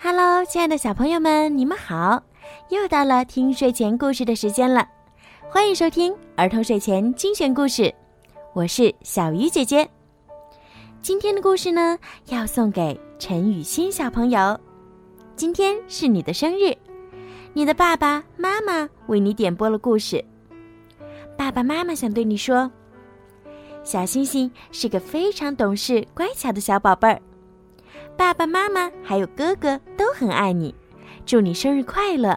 Hello，亲爱的小朋友们，你们好！又到了听睡前故事的时间了，欢迎收听儿童睡前精选故事，我是小鱼姐姐。今天的故事呢，要送给陈雨欣小朋友。今天是你的生日，你的爸爸妈妈为你点播了故事。爸爸妈妈想对你说，小星星是个非常懂事、乖巧的小宝贝儿。爸爸妈妈还有哥哥都很爱你，祝你生日快乐！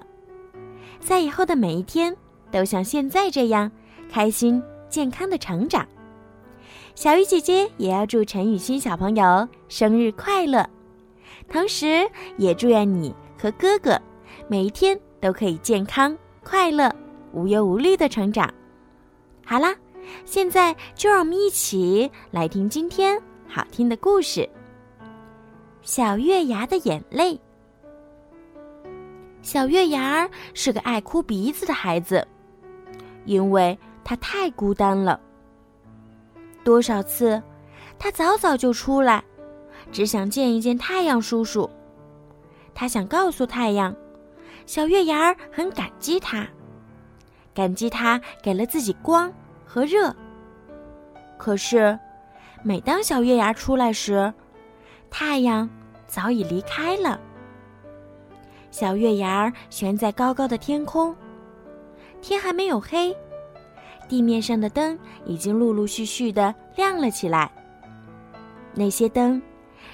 在以后的每一天，都像现在这样开心健康的成长。小鱼姐姐也要祝陈雨欣小朋友生日快乐，同时也祝愿你和哥哥每一天都可以健康快乐、无忧无虑的成长。好啦，现在就让我们一起来听今天好听的故事。小月牙的眼泪。小月牙儿是个爱哭鼻子的孩子，因为他太孤单了。多少次，他早早就出来，只想见一见太阳叔叔。他想告诉太阳，小月牙儿很感激他，感激他给了自己光和热。可是，每当小月牙出来时，太阳早已离开了。小月牙儿悬在高高的天空，天还没有黑，地面上的灯已经陆陆续续的亮了起来。那些灯，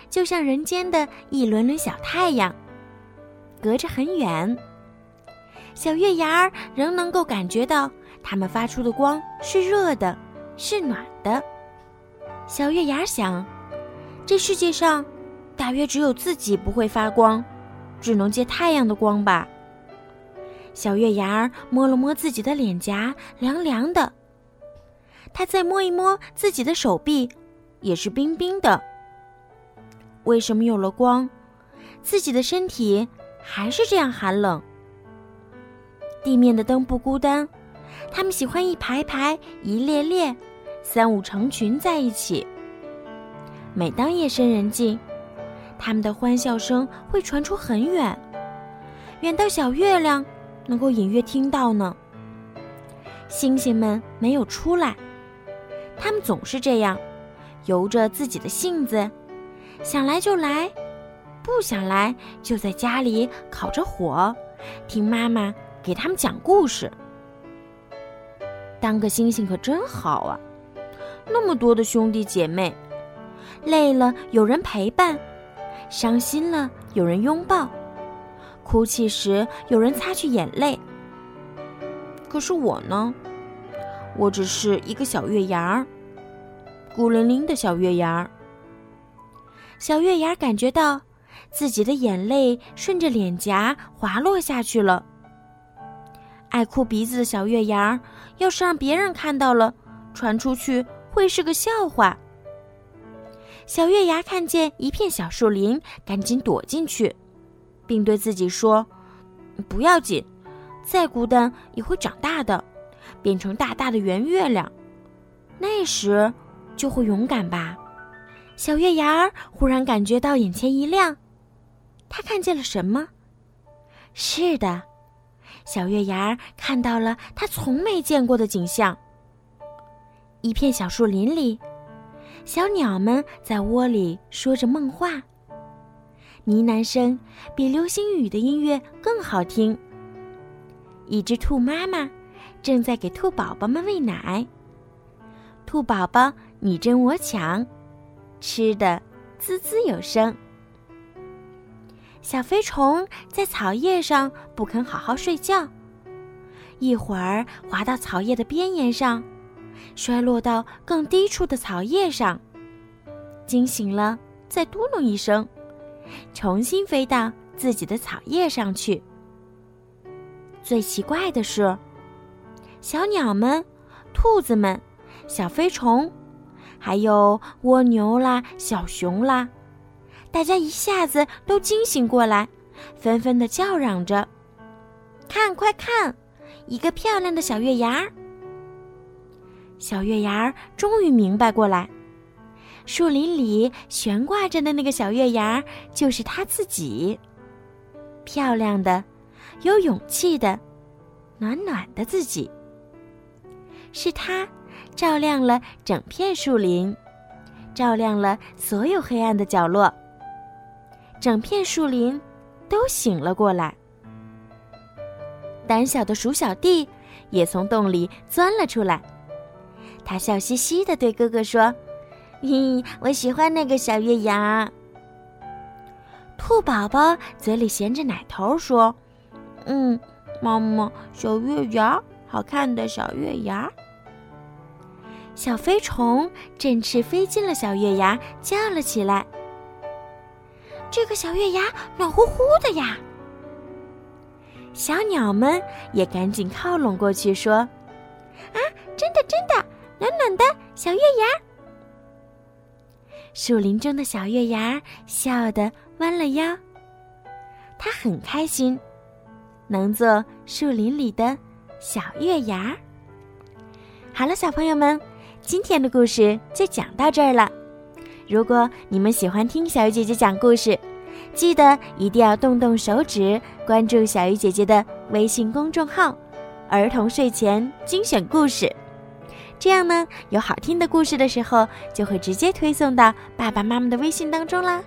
就像人间的一轮轮小太阳，隔着很远。小月牙儿仍能够感觉到它们发出的光是热的，是暖的。小月牙想。这世界上，大约只有自己不会发光，只能借太阳的光吧。小月牙儿摸了摸自己的脸颊，凉凉的。他再摸一摸自己的手臂，也是冰冰的。为什么有了光，自己的身体还是这样寒冷？地面的灯不孤单，它们喜欢一排排、一列列、三五成群在一起。每当夜深人静，他们的欢笑声会传出很远，远到小月亮能够隐约听到呢。星星们没有出来，他们总是这样，由着自己的性子，想来就来，不想来就在家里烤着火，听妈妈给他们讲故事。当个星星可真好啊，那么多的兄弟姐妹。累了有人陪伴，伤心了有人拥抱，哭泣时有人擦去眼泪。可是我呢，我只是一个小月牙儿，孤零零的小月牙儿。小月牙感觉到自己的眼泪顺着脸颊滑落下去了。爱哭鼻子的小月牙儿，要是让别人看到了，传出去会是个笑话。小月牙看见一片小树林，赶紧躲进去，并对自己说：“不要紧，再孤单也会长大的，变成大大的圆月亮，那时就会勇敢吧。”小月牙儿忽然感觉到眼前一亮，他看见了什么？是的，小月牙儿看到了他从没见过的景象。一片小树林里。小鸟们在窝里说着梦话，呢喃声比流星雨的音乐更好听。一只兔妈妈正在给兔宝宝们喂奶，兔宝宝你争我抢，吃的滋滋有声。小飞虫在草叶上不肯好好睡觉，一会儿滑到草叶的边沿上。摔落到更低处的草叶上，惊醒了，再嘟哝一声，重新飞到自己的草叶上去。最奇怪的是，小鸟们、兔子们、小飞虫，还有蜗牛啦、小熊啦，大家一下子都惊醒过来，纷纷的叫嚷着：“看，快看，一个漂亮的小月牙儿！”小月牙儿终于明白过来，树林里悬挂着的那个小月牙儿就是他自己。漂亮的、有勇气的、暖暖的自己。是它照亮了整片树林，照亮了所有黑暗的角落。整片树林都醒了过来。胆小的鼠小弟也从洞里钻了出来，他笑嘻嘻的对哥哥说：“嘿，我喜欢那个小月牙。”兔宝宝嘴里衔着奶头说：“嗯，妈妈，小月牙，好看的小月牙。”小飞虫振翅飞进了小月牙，叫了起来：“这个小月牙暖乎乎的呀！”小鸟们也赶紧靠拢过去说：“啊，真的真的，暖暖的小月牙。”树林中的小月牙笑得弯了腰。它很开心，能做树林里的小月牙。好了，小朋友们，今天的故事就讲到这儿了。如果你们喜欢听小鱼姐姐讲故事，记得一定要动动手指关注小鱼姐姐的微信公众号“儿童睡前精选故事”，这样呢，有好听的故事的时候，就会直接推送到爸爸妈妈的微信当中啦。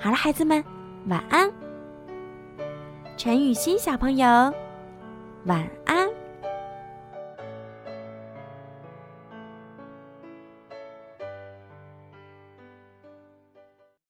好了，孩子们，晚安。陈雨欣小朋友，晚安。